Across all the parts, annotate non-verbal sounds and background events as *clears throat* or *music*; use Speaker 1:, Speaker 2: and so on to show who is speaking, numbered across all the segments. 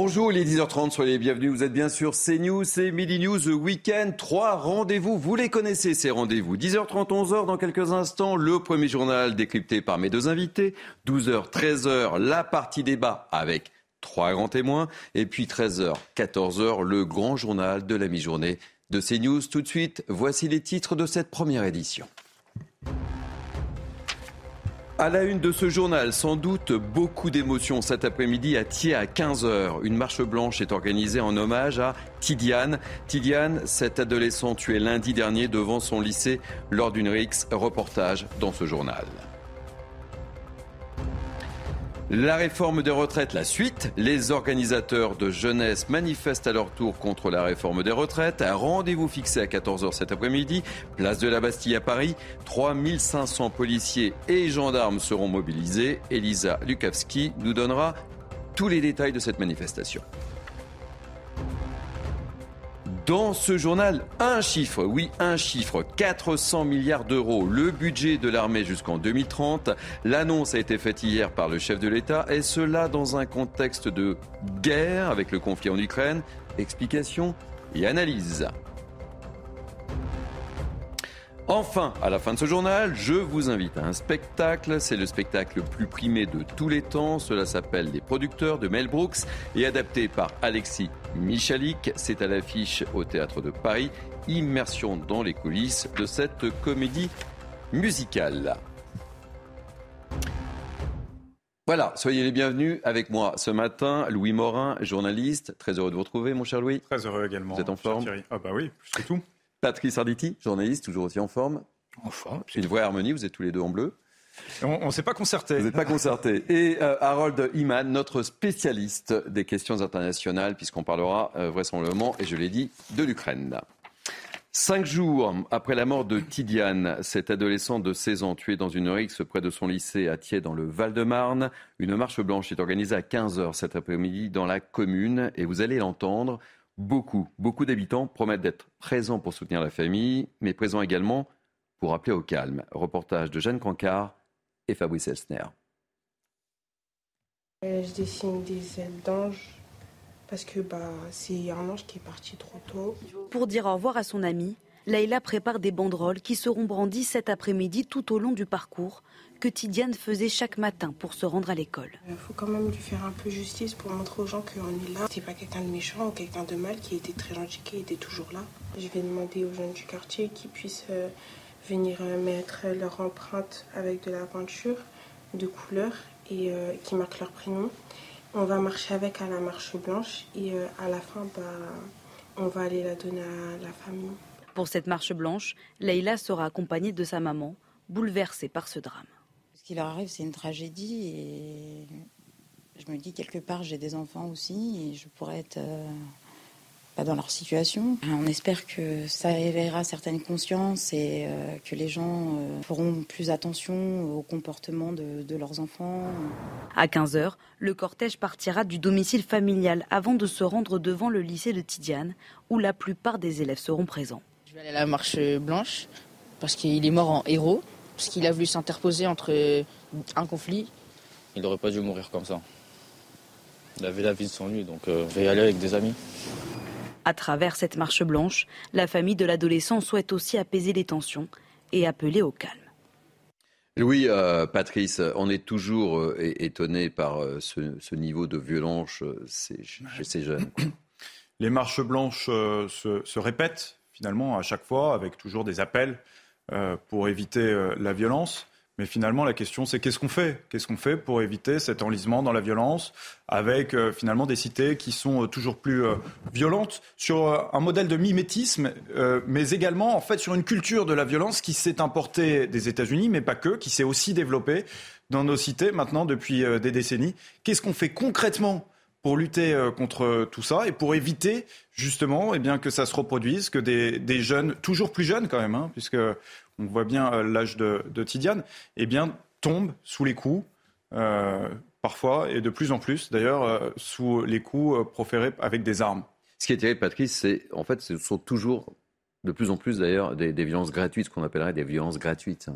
Speaker 1: Bonjour, les 10h30, soyez les bienvenus. Vous êtes bien sûr CNews, c'est Midi News The Weekend. Trois rendez-vous, vous les connaissez ces rendez-vous. 10h30, 11h dans quelques instants, le premier journal décrypté par mes deux invités. 12h, 13h, la partie débat avec trois grands témoins. Et puis 13h, 14h, le grand journal de la mi-journée de CNews. Tout de suite, voici les titres de cette première édition. À la une de ce journal, sans doute beaucoup d'émotions cet après-midi à Thiers à 15h. Une marche blanche est organisée en hommage à Tidiane. Tidiane, cet adolescent tué lundi dernier devant son lycée lors d'une rixe. Reportage dans ce journal. La réforme des retraites, la suite. Les organisateurs de jeunesse manifestent à leur tour contre la réforme des retraites. Un rendez-vous fixé à 14h cet après-midi, place de la Bastille à Paris. 3500 policiers et gendarmes seront mobilisés. Elisa Lukavski nous donnera tous les détails de cette manifestation. Dans ce journal, un chiffre, oui, un chiffre, 400 milliards d'euros, le budget de l'armée jusqu'en 2030. L'annonce a été faite hier par le chef de l'État, et cela dans un contexte de guerre avec le conflit en Ukraine. Explication et analyse. Enfin, à la fin de ce journal, je vous invite à un spectacle. C'est le spectacle le plus primé de tous les temps. Cela s'appelle Les producteurs de Mel Brooks et adapté par Alexis Michalik. C'est à l'affiche au théâtre de Paris. Immersion dans les coulisses de cette comédie musicale. Voilà, soyez les bienvenus avec moi ce matin. Louis Morin, journaliste. Très heureux de vous retrouver, mon cher Louis.
Speaker 2: Très heureux également.
Speaker 1: Vous êtes en forme?
Speaker 2: Ah bah oui, c'est tout.
Speaker 1: Patrice Arditi, journaliste, toujours aussi en forme?
Speaker 2: En forme.
Speaker 1: Une vraie harmonie, vous êtes tous les deux en bleu?
Speaker 2: On ne s'est pas concerté.
Speaker 1: Vous n'êtes pas concerté. Et euh, Harold Iman, notre spécialiste des questions internationales, puisqu'on parlera euh, vraisemblablement, et je l'ai dit, de l'Ukraine. Cinq jours après la mort de Tidiane, cet adolescent de 16 ans tué dans une rixe près de son lycée à Thiers dans le Val-de-Marne, une marche blanche est organisée à 15h cet après-midi dans la commune et vous allez l'entendre, beaucoup, beaucoup d'habitants promettent d'être présents pour soutenir la famille, mais présents également pour appeler au calme. Reportage de Jeanne Cancard et Fabrice Elsner.
Speaker 3: Euh, je dessine des ailes d'ange parce que bah, c'est un ange qui est parti trop tôt.
Speaker 4: Pour dire au revoir à son ami, Leïla prépare des banderoles qui seront brandies cet après-midi tout au long du parcours que Tidiane faisait chaque matin pour se rendre à l'école.
Speaker 3: Il faut quand même lui faire un peu justice pour montrer aux gens qu'on est là. C'est pas quelqu'un de méchant ou quelqu'un de mal qui était très gentil, qui était toujours là. Je vais demander aux jeunes du quartier qu'ils puissent euh, venir euh, mettre leur empreinte avec de la peinture de couleur et euh, qui marque leur prénom. On va marcher avec à la marche blanche et à la fin, bah, on va aller la donner à la famille.
Speaker 4: Pour cette marche blanche, Leïla sera accompagnée de sa maman, bouleversée par ce drame
Speaker 5: qui leur arrive, c'est une tragédie. Et je me dis, quelque part, j'ai des enfants aussi et je pourrais être euh, pas dans leur situation. On espère que ça éveillera certaines consciences et euh, que les gens euh, feront plus attention au comportement de, de leurs enfants.
Speaker 4: À 15h, le cortège partira du domicile familial avant de se rendre devant le lycée de Tidiane, où la plupart des élèves seront présents.
Speaker 6: Je vais aller à la marche blanche parce qu'il est mort en héros parce qu'il a voulu s'interposer entre un conflit.
Speaker 7: Il n'aurait pas dû mourir comme ça. Il avait la vie de son lui, donc euh, je vais y aller avec des amis.
Speaker 4: À travers cette marche blanche, la famille de l'adolescent souhaite aussi apaiser les tensions et appeler au calme.
Speaker 1: Louis, euh, Patrice, on est toujours euh, étonné par ce, niveau de violence chez ces jeunes. *clears throat*
Speaker 2: Les marches blanches se, se, répètent finalement à chaque fois avec toujours des appels euh, pour éviter euh, la violence. Mais finalement, la question, c'est qu'est-ce qu'on fait? Qu'est-ce qu'on fait pour éviter cet enlisement dans la violence avec euh, finalement des cités qui sont toujours plus violentes sur un modèle de mimétisme, mais également en fait sur une culture de la violence qui s'est importée des États-Unis, mais pas que, qui s'est aussi développée dans nos cités maintenant depuis des décennies. Qu'est-ce qu'on fait concrètement pour lutter contre tout ça et pour éviter justement eh bien, que ça se reproduise, que des, jeunes, toujours plus jeunes quand même, hein, puisque on voit bien euh, l'âge de, Tidiane, eh bien, tombent sous les coups, euh, parfois, et de plus en plus d'ailleurs, euh, sous les coups proférés avec des armes.
Speaker 1: Ce qui est terrible, Patrice, c'est en fait, ce sont toujours de plus en plus d'ailleurs des, violences gratuites, ce qu'on appellerait des violences gratuites.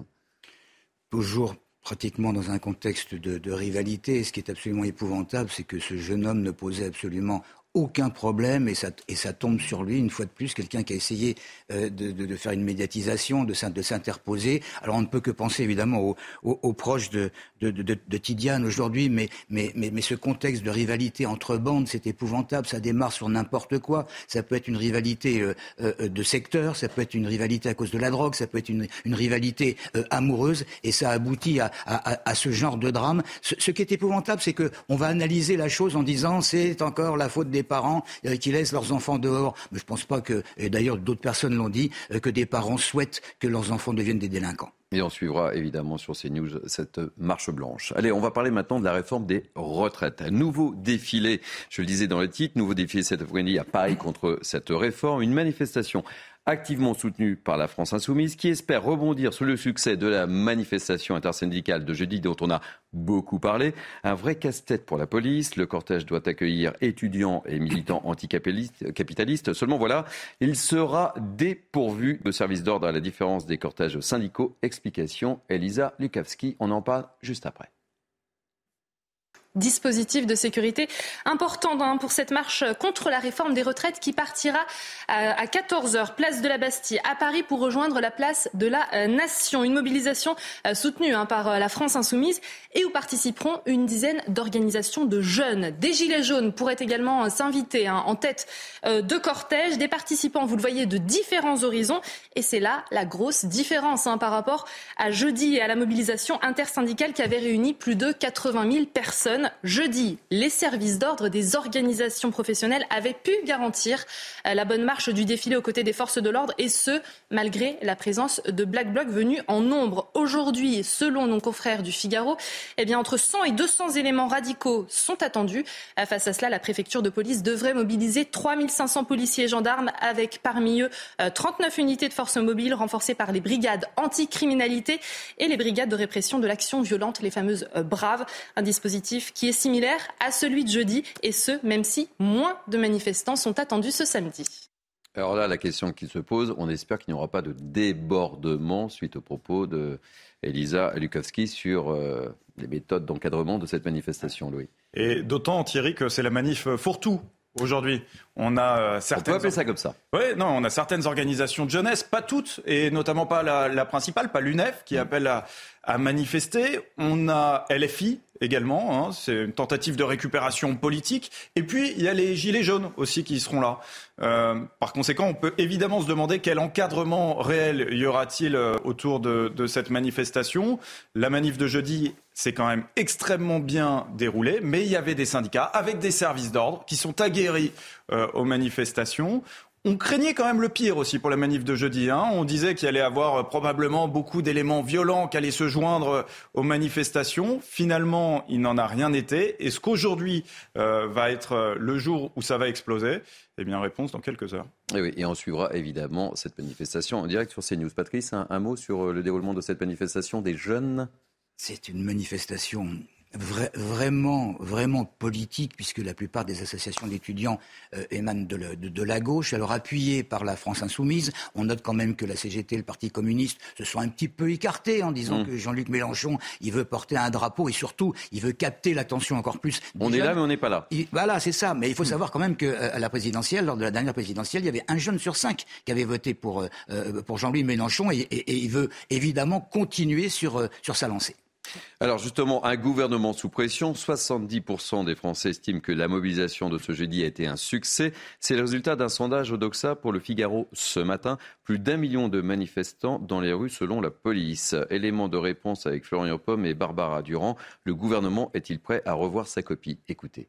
Speaker 8: Toujours. pratiquement dans un contexte de, de rivalité. Ce qui est absolument épouvantable, c'est que ce jeune homme ne posait absolument aucun problème et ça, et ça tombe sur lui, une fois de plus, quelqu'un qui a essayé euh, de, de, de, faire une médiatisation, de, de s'interposer. Alors on ne peut que penser évidemment aux, proches de, de, Tidiane aujourd'hui, mais, mais, mais, mais, ce contexte de rivalité entre bandes, c'est épouvantable, ça démarre sur n'importe quoi. Ça peut être une rivalité euh, euh, de secteur, ça peut être une rivalité à cause de la drogue, ça peut être une, une rivalité amoureuse, et ça aboutit à, à, à, ce genre de drame. Ce, ce qui est épouvantable, c'est qu'on va analyser la chose en disant c'est encore la faute des parents euh, qui laissent leurs enfants dehors. Mais je ne pense pas que, et d'ailleurs d'autres personnes l'ont dit, euh, que des parents souhaitent que leurs enfants deviennent des délinquants.
Speaker 1: Et on suivra évidemment sur ces news cette marche blanche. Allez, on va parler maintenant de la réforme des retraites. Un nouveau défilé, je le disais dans le titre, nouveau défilé cet après-midi à Paris contre cette réforme. Une manifestation activement soutenu par la France insoumise, qui espère rebondir sur le succès de la manifestation intersyndicale de jeudi dont on a beaucoup parlé. Un vrai casse-tête pour la police. Le cortège doit accueillir étudiants et militants anticapitalistes. Seulement voilà, il sera dépourvu de services d'ordre à la différence des cortèges syndicaux. Explication, Elisa Lukavski. On en parle juste après
Speaker 9: dispositif de sécurité important hein, pour cette marche contre la réforme des retraites qui partira à 14h, place de la Bastille, à Paris, pour rejoindre la place de la euh, Nation. Une mobilisation euh, soutenue hein, par euh, la France insoumise et où participeront une dizaine d'organisations de jeunes. Des Gilets jaunes pourraient également s'inviter hein, en tête de cortège. Des participants, vous le voyez, de différents horizons. Et c'est là la grosse différence par rapport à jeudi et à la mobilisation intersyndicale qui avait réuni plus de 80 000 personnes jeudi, les services d'ordre des organisations professionnelles avaient pu garantir euh, la bonne marche du défilé aux côtés des forces de l'ordre et ce, malgré la présence de Black Bloc venus en nombre. Aujourd'hui, selon nos confrères du Figaro, eh entre 100 et 200 éléments radicaux sont attendus. Euh, face à cela, la préfecture de police devrait mobiliser 3500 policiers et gendarmes avec parmi eux 39 euh, unités de forces mobiles renforcées par les brigades anticriminalité et les brigades de répression de l'action violente, les fameuses Braves, un dispositif qui est similaire à celui de jeudi, et ce, même si moins de manifestants sont attendus ce samedi.
Speaker 1: Alors là, la question qui se pose, on espère qu'il n'y aura pas de débordement suite aux propos de Elisa Lukowski sur euh, les méthodes d'encadrement de cette manifestation, Louis.
Speaker 2: Et d'autant, Thierry, que c'est la manif fourre-tout aujourd'hui. On a certaines.
Speaker 1: Euh, on peut appeler ça comme ça.
Speaker 2: Oui, non, on a certaines organisations de jeunesse, pas toutes, et notamment pas la, la principale, pas l'UNEF, qui appelle à, à manifester. On a LFI également, hein, c'est une tentative de récupération politique. Et puis, il y a les Gilets jaunes aussi qui seront là. Euh, par conséquent, on peut évidemment se demander quel encadrement réel y aura-t-il euh, autour de, cette manifestation. La manif de jeudi s'est quand même extrêmement bien déroulée, mais il y avait des syndicats avec des services d'ordre qui sont aguerris euh, aux manifestations. On craignait quand même le pire aussi pour la manif de jeudi. Hein. On disait qu'il allait y avoir euh, probablement beaucoup d'éléments violents qui allaient se joindre euh, aux manifestations. Finalement, il n'en a rien été. Est-ce qu'aujourd'hui euh, va être euh, le jour où ça va exploser? Eh bien, réponse dans quelques heures.
Speaker 1: Et, oui, et on suivra évidemment cette manifestation en direct sur CNews. Patrice, un, un mot sur le déroulement de cette manifestation des jeunes?
Speaker 8: C'est une manifestation vraiment, vraiment politique, puisque la plupart des associations d'étudiants euh, émanent de, le, de, de, la gauche, alors appuyées par la France insoumise. On note quand même que la CGT, le Parti communiste, se sont un petit peu écartés en disant mmh. que Jean-Luc Mélenchon, il veut porter un drapeau et surtout, il veut capter l'attention encore plus.
Speaker 1: On jeunes. est là, mais on n'est pas là.
Speaker 8: Il, voilà, c'est ça. Mais il faut mmh. savoir quand même qu'à euh, la présidentielle, lors de la dernière présidentielle, il y avait un jeune sur cinq qui avait voté pour, euh, pour Jean-Louis Mélenchon et, et, et, il veut évidemment continuer sur, euh, sur sa lancée.
Speaker 1: Alors justement, un gouvernement sous pression, 70% des Français estiment que la mobilisation de ce jeudi a été un succès. C'est le résultat d'un sondage au Doxa pour le Figaro ce matin. Plus d'un million de manifestants dans les rues selon la police. Élément de réponse avec Florian Pomme et Barbara Durand. Le gouvernement est-il prêt à revoir sa copie? Écoutez.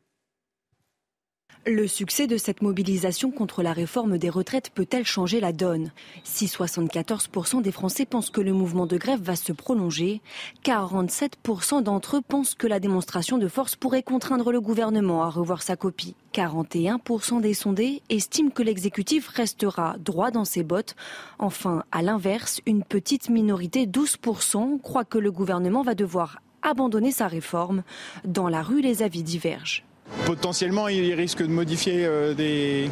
Speaker 4: Le succès de cette mobilisation contre la réforme des retraites peut-elle changer la donne? Si 74% des Français pensent que le mouvement de grève va se prolonger, 47% d'entre eux pensent que la démonstration de force pourrait contraindre le gouvernement à revoir sa copie. 41% des sondés estiment que l'exécutif restera droit dans ses bottes. Enfin, à l'inverse, une petite minorité, 12%, croit que le gouvernement va devoir abandonner sa réforme. Dans la rue, les avis divergent.
Speaker 10: Potentiellement, il risque de modifier euh, des,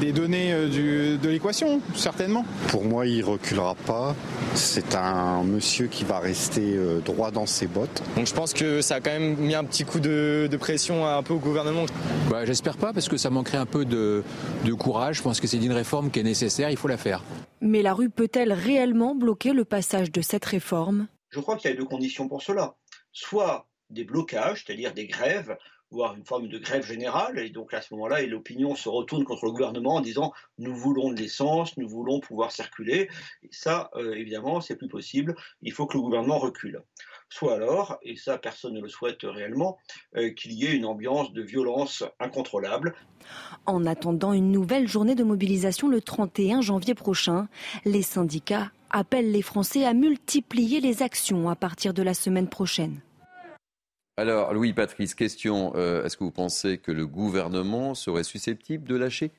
Speaker 10: des données de l'équation, certainement.
Speaker 11: Pour moi, il reculera pas. C'est un monsieur qui va rester droit dans ses bottes.
Speaker 12: Donc je pense que ça a quand même mis un petit coup de, pression un peu au gouvernement.
Speaker 13: Bah, J'espère pas parce que ça manquerait un peu de, de courage. Je pense que c'est une réforme qui est nécessaire, il faut la faire.
Speaker 4: Mais la rue peut-elle réellement bloquer le passage de cette réforme?
Speaker 14: Je crois qu'il y a deux conditions pour cela. Soit des blocages, c'est-à-dire des grèves, voire une forme de grève générale, et donc à ce moment-là, l'opinion se retourne contre le gouvernement en disant nous voulons de l'essence, nous voulons pouvoir circuler. Et ça, euh, évidemment, c'est plus possible. Il faut que le gouvernement recule soit alors, et ça personne ne le souhaite réellement, euh, qu'il y ait une ambiance de violence incontrôlable.
Speaker 4: En attendant une nouvelle journée de mobilisation le 31 janvier prochain, les syndicats appellent les Français à multiplier les actions à partir de la semaine prochaine.
Speaker 1: Alors, Louis Patrice, question, euh, est-ce que vous pensez que le gouvernement serait susceptible de lâcher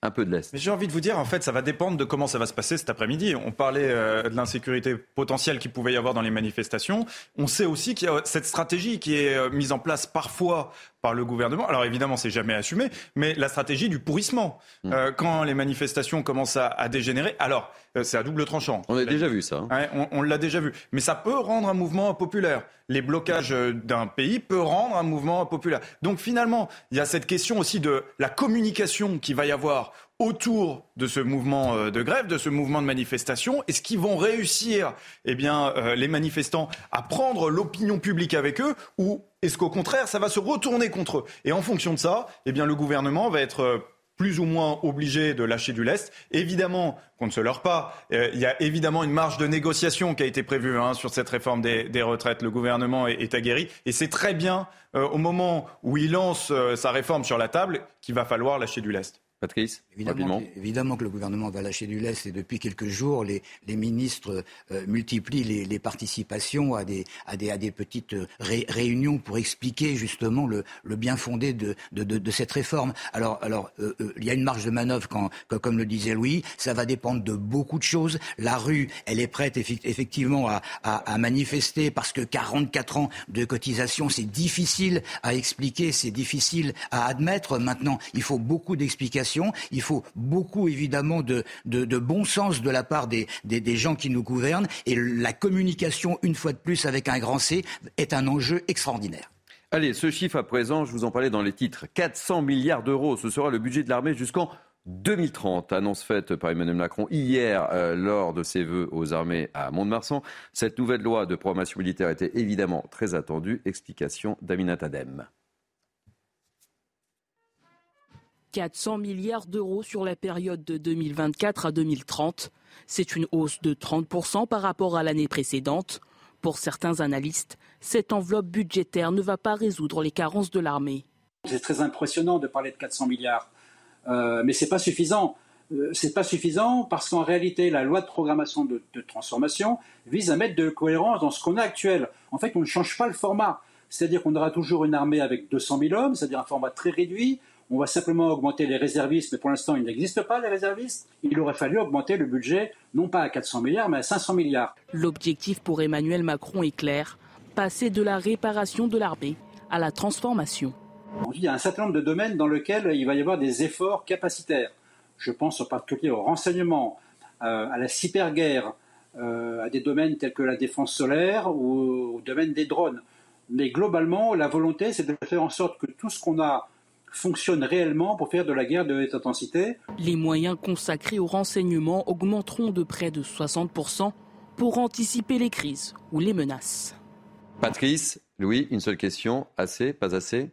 Speaker 1: un peu de l'Est?
Speaker 2: Mais j'ai envie de vous dire, en fait, ça va dépendre de comment ça va se passer cet après-midi. On parlait euh, de l'insécurité potentielle qu'il pouvait y avoir dans les manifestations. On sait aussi qu'il y a cette stratégie qui est euh, mise en place parfois par le gouvernement. Alors évidemment, c'est jamais assumé, mais la stratégie du pourrissement. Mm. Euh, quand les manifestations commencent à, dégénérer, alors c'est à double tranchant.
Speaker 1: On a déjà vu ça.
Speaker 2: Hein. on, on l'a déjà vu. Mais ça peut rendre un mouvement populaire. Les blocages d'un pays peuvent rendre un mouvement populaire. Donc finalement, il y a cette question aussi de la communication qu'il va y avoir autour de ce mouvement euh, de grève, de ce mouvement de manifestation Est-ce qu'ils vont réussir, eh bien, euh, les manifestants, à prendre l'opinion publique avec eux ou est-ce qu'au contraire, ça va se retourner contre eux? Et en fonction de ça, eh bien, le gouvernement va être euh, plus ou moins obligé de lâcher du lest. Évidemment qu'on ne se leurre pas. il y a évidemment une marge de négociation qui a été prévue hein, sur cette réforme des, retraites. Le gouvernement est, aguerri et c'est très bien au moment où il lance sa réforme sur la table qu'il va falloir lâcher du lest.
Speaker 1: Patrice,
Speaker 8: évidemment, évidemment que le gouvernement va lâcher du lest et depuis quelques jours, les, ministres euh, multiplient les, participations à des, à des, à des petites euh, réunions pour expliquer justement le, le bien fondé de, de, de, cette réforme. Alors, alors euh, il y a une marge de manœuvre, quand, comme le disait Louis, ça va dépendre de beaucoup de choses. La rue, elle est prête effectivement à, à, à manifester parce que 44 ans de cotisation, c'est difficile à expliquer, c'est difficile à admettre. Maintenant, il faut beaucoup d'explications il faut beaucoup, évidemment, de, bon sens de la part des, gens qui nous gouvernent. Et la communication, une fois de plus, avec un grand C, est un enjeu extraordinaire.
Speaker 1: Allez, ce chiffre à présent, je vous en parlais dans les titres. 400 milliards d'euros, ce sera le budget de l'armée jusqu'en 2030, annonce faite par Emmanuel Macron hier euh, lors de ses vœux aux armées à Mont-de-Marsan. Cette nouvelle loi de programmation militaire était évidemment très attendue. Explication d'Aminat Adem.
Speaker 15: 400 milliards d'euros sur la période de 2024 à 2030. C'est une hausse de 30% par rapport à l'année précédente. Pour certains analystes, cette enveloppe budgétaire ne va pas résoudre les carences de l'armée.
Speaker 16: C'est très impressionnant de parler de 400 milliards, euh, mais ce n'est pas suffisant. Euh, c'est pas suffisant parce qu'en réalité, la loi de programmation de, de, transformation vise à mettre de cohérence dans ce qu'on a actuel. En fait, on ne change pas le format. C'est-à-dire qu'on aura toujours une armée avec 200 000 hommes, c'est-à-dire un format très réduit. On va simplement augmenter les réservistes, mais pour l'instant, il n'existe pas les réservistes. Il aurait fallu augmenter le budget, non pas à 400 milliards, mais à 500 milliards.
Speaker 15: L'objectif pour Emmanuel Macron est clair passer de la réparation de l'armée à la transformation.
Speaker 16: Il y a un certain nombre de domaines dans lesquels il va y avoir des efforts capacitaires. Je pense en particulier au renseignement, euh, à la cyberguerre, euh, à des domaines tels que la défense solaire ou au domaine des drones. Mais globalement, la volonté, c'est de faire en sorte que tout ce qu'on a fonctionne réellement pour faire de la guerre de haute intensité.
Speaker 15: Les moyens consacrés au renseignement augmenteront de près de 60% pour anticiper les crises ou les menaces.
Speaker 1: Patrice, Louis, une seule question. Assez, pas assez?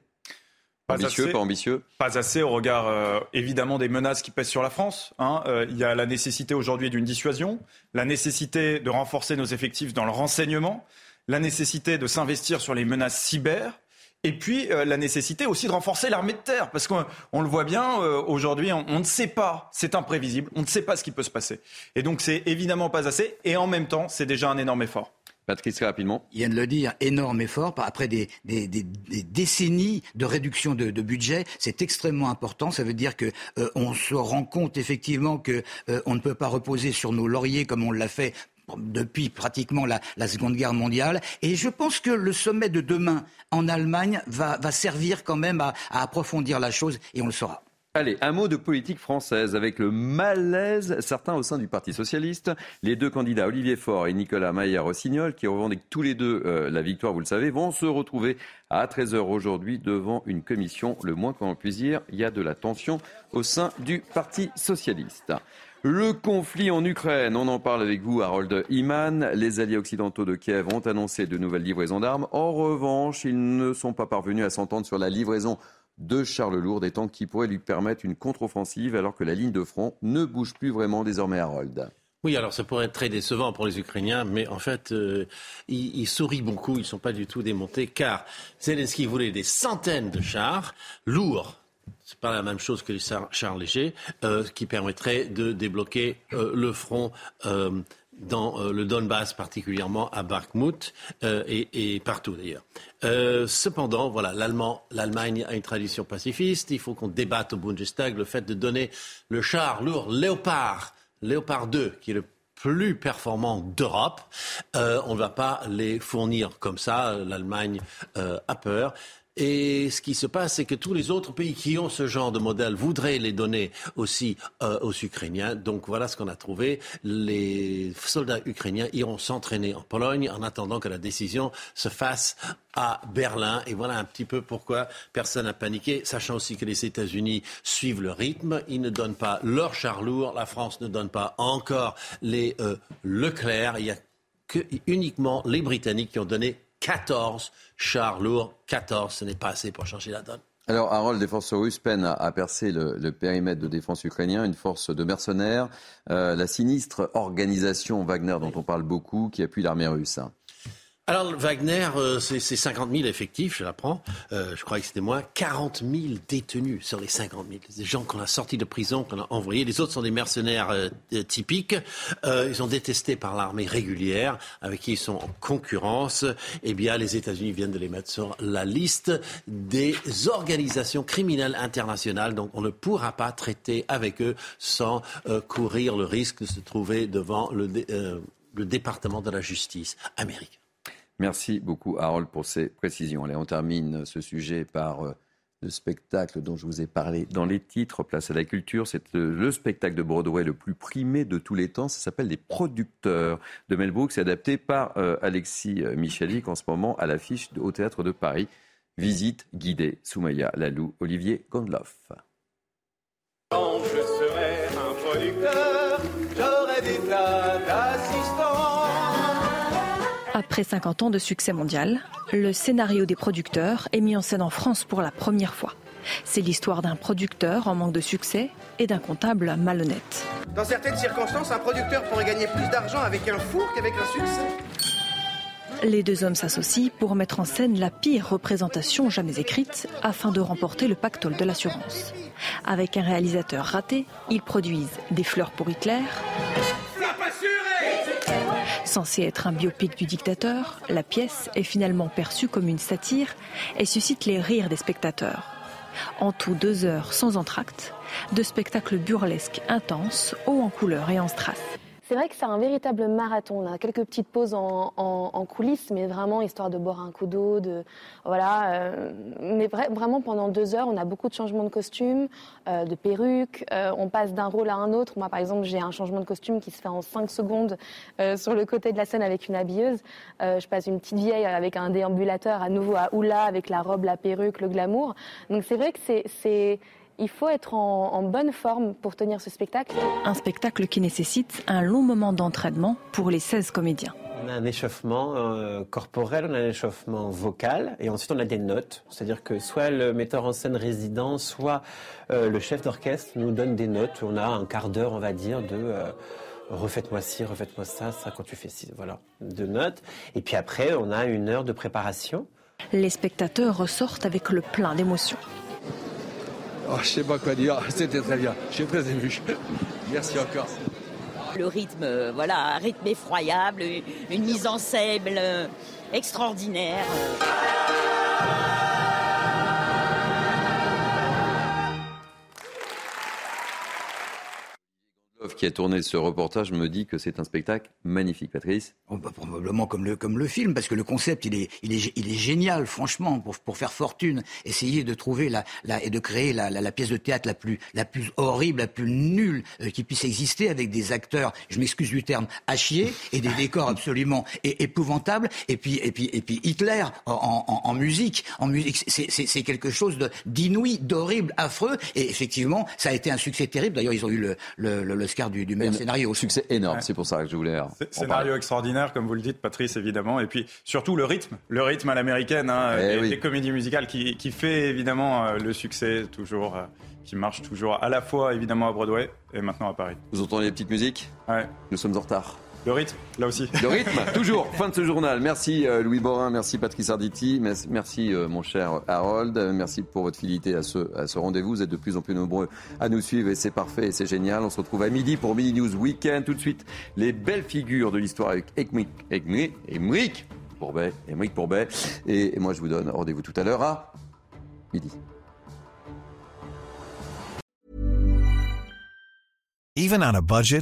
Speaker 1: Pas ambitieux, pas ambitieux?
Speaker 2: Pas assez au regard euh, évidemment des menaces qui pèsent sur la France. Hein. Euh, il y a la nécessité aujourd'hui d'une dissuasion, la nécessité de renforcer nos effectifs dans le renseignement, la nécessité de s'investir sur les menaces cyber, et puis euh, la nécessité aussi de renforcer l'armée de terre, parce qu'on le voit bien euh, aujourd'hui, on, ne sait pas, c'est imprévisible, on ne sait pas ce qui peut se passer. Et donc c'est évidemment pas assez, et en même temps c'est déjà un énorme effort.
Speaker 1: Patrice, rapidement.
Speaker 8: Il vient de le dire, énorme effort. Après des, décennies de réduction de, budget, c'est extrêmement important. Ça veut dire que euh, on se rend compte effectivement que on ne peut pas reposer sur nos lauriers comme on l'a fait depuis pratiquement la, Seconde Guerre mondiale. Et je pense que le sommet de demain en Allemagne va, servir quand même à, approfondir la chose et on le saura.
Speaker 1: Allez, un mot de politique française avec le malaise certains au sein du Parti socialiste. Les deux candidats, Olivier Faure et Nicolas Maillard-Rossignol, qui revendiquent tous les deux euh, la victoire, vous le savez, vont se retrouver à 13h aujourd'hui devant une commission. Le moins qu'on puisse dire, il y a de la tension au sein du Parti socialiste. Le conflit en Ukraine, on en parle avec vous, Harold Iman. Les alliés occidentaux de Kiev ont annoncé de nouvelles livraisons d'armes. En revanche, ils ne sont pas parvenus à s'entendre sur la livraison de Charles Lourd, des tanks qui pourraient lui permettre une contre-offensive alors que la ligne de front ne bouge plus vraiment désormais, Harold.
Speaker 17: Oui, alors ça pourrait être très décevant pour les Ukrainiens, mais en fait, euh, ils, sourient beaucoup, ils ne sont pas du tout démontés, car Zelensky voulait des centaines de chars lourds. C'est pas la même chose que les chars légers, euh, qui permettraient de débloquer euh, le front dans euh, le Donbass, particulièrement à Bakhmut euh, et, partout d'ailleurs. Euh, cependant, voilà, l'Allemagne a une tradition pacifiste. Il faut qu'on débatte au Bundestag le fait de donner le char lourd Léopard, Léopard 2, qui est le plus performant d'Europe. on ne va pas les fournir comme ça. L'Allemagne a peur. Et ce qui se passe, c'est que tous les autres pays qui ont ce genre de modèle voudraient les donner aussi euh, aux Ukrainiens. Donc voilà ce qu'on a trouvé. Les soldats ukrainiens iront s'entraîner en Pologne en attendant que la décision se fasse à Berlin. Et voilà un petit peu pourquoi personne n'a paniqué, sachant aussi que les États-Unis suivent le rythme. Ils ne donnent pas leur char lourd. La France ne donne pas encore les euh, Leclerc. Il y a que uniquement les Britanniques qui ont donné 14 chars lourds. 14, ce n'est pas assez pour changer la donne.
Speaker 1: Alors, Harold, les forces russes peinent à, percer le, périmètre de défense ukrainien, une force de mercenaires, euh, la sinistre organisation Wagner dont on parle beaucoup, qui appuie l'armée russe.
Speaker 17: Alors Wagner, euh, c'est 50 000 effectifs, je l'apprends. Euh, je crois que c'était moins. 40 000 détenus sur les 50 000. Des gens qu'on a sortis de prison, qu'on a envoyés. Les autres sont des mercenaires euh, typiques. ils sont détestés par l'armée régulière, avec qui ils sont en concurrence. Eh bien, les États-Unis viennent de les mettre sur la liste des organisations criminelles internationales. Donc, on ne pourra pas traiter avec eux sans courir le risque de se trouver devant le, le département de la justice américain.
Speaker 1: Merci beaucoup, Harold, pour ces précisions. Allez, on termine ce sujet par euh, le spectacle dont je vous ai parlé dans les titres, Place à la culture. C'est euh, le spectacle de Broadway le plus primé de tous les temps. Ça s'appelle Les Producteurs de Mel Brooks, adapté par euh, Alexis Michalik en ce moment à l'affiche au Théâtre de Paris. Visite guidée, Soumaya Lalou, Olivier Gondloff.
Speaker 18: Quand je serai un producteur,
Speaker 4: Après 50 ans de succès mondial, le scénario des producteurs est mis en scène en France pour la première fois. C'est l'histoire d'un producteur en manque de succès et d'un comptable malhonnête.
Speaker 19: Dans certaines circonstances, un producteur pourrait gagner plus d'argent avec un four qu'avec un succès.
Speaker 4: Les deux hommes s'associent pour mettre en scène la pire représentation jamais écrite afin de remporter le pactole de l'assurance. Avec un réalisateur raté, ils produisent Des fleurs pour Hitler, Censée être un biopic du dictateur, la pièce est finalement perçue comme une satire et suscite les rires des spectateurs. En tout deux heures sans entracte, de spectacles burlesques intenses, hauts en couleur et en strass.
Speaker 20: C'est vrai que c'est un véritable marathon. On a quelques petites pauses en, coulisses, mais vraiment histoire de boire un coup d'eau, de voilà. Euh, mais vraiment pendant deux heures, on a beaucoup de changements de costumes, euh, de perruques. Euh, on passe d'un rôle à un autre. Moi, par exemple, j'ai un changement de costume qui se fait en cinq secondes sur le côté de la scène avec une habilleuse. je passe une petite vieille avec un déambulateur à nouveau à Oula avec la robe, la perruque, le glamour. Donc c'est vrai que c'est il faut être en, bonne forme pour tenir ce spectacle.
Speaker 4: Un spectacle qui nécessite un long moment d'entraînement pour les 16 comédiens.
Speaker 21: On a un échauffement euh, corporel, on a un échauffement vocal, et ensuite on a des notes. C'est-à-dire que soit le metteur en scène résident, soit euh, le chef d'orchestre nous donne des notes. On a un quart d'heure, on va dire, de euh, refaites-moi ci, refaites-moi ça, ça quand tu fais ci, voilà, de notes. Et puis après, on a une heure de préparation.
Speaker 4: Les spectateurs ressortent avec le plein d'émotions.
Speaker 22: Oh, je sais pas quoi dire, *laughs* c'était très bien. Je suis très ému. *laughs* Merci encore.
Speaker 23: Le rythme, euh, voilà, un rythme effroyable, une mise en scène euh, extraordinaire.
Speaker 1: Qui a tourné ce reportage me dit que c'est un spectacle magnifique, Patrice.
Speaker 8: Oh, bah, probablement comme le, comme le film, parce que le concept, il est, il est, il est génial, franchement, pour, pour faire fortune. Essayer de trouver la, la, et de créer la, la, pièce de théâtre la plus, la plus horrible, la plus nulle euh, qui puisse exister, avec des acteurs, je m'excuse du terme, à chier, et des décors absolument épouvantables, et puis, et puis, et puis Hitler en, en, musique. En musique, c'est- quelque chose d'inouï, d'horrible, affreux, et effectivement, ça a été un succès terrible. D'ailleurs, ils ont eu le, le, le- l'Oscar du, du meilleur scénario.
Speaker 1: Succès énorme, c'est pour ça que je voulais en parler.
Speaker 2: Scénario extraordinaire, comme vous le dites, Patrice, évidemment. Et puis surtout le rythme, le rythme à l'américaine, hein,
Speaker 1: Eh
Speaker 2: des,
Speaker 1: oui.
Speaker 2: des comédies musicales qui, qui fait évidemment euh, le succès toujours, euh, qui marche toujours à la fois évidemment à Broadway et maintenant à Paris.
Speaker 1: Vous entendez les petites musiques?
Speaker 2: Ouais.
Speaker 1: Nous sommes en retard.
Speaker 2: Le rythme, là aussi.
Speaker 1: Le rythme, *laughs* toujours. Fin de ce journal. Merci euh, Louis Borin, merci Patrice Arditi, merci, euh, mon cher Harold, merci pour votre fidélité à ce, à ce rendez-vous. Vous êtes de plus en plus nombreux à nous suivre et c'est parfait et c'est génial. On se retrouve à midi pour Mini News Weekend. Tout de suite, les belles figures de l'histoire avec Émeric Émeric- Émeric Pourbet. Émeric Pourbet. Et, et moi, je vous donne rendez-vous tout à l'heure à midi.
Speaker 17: Even on a budget,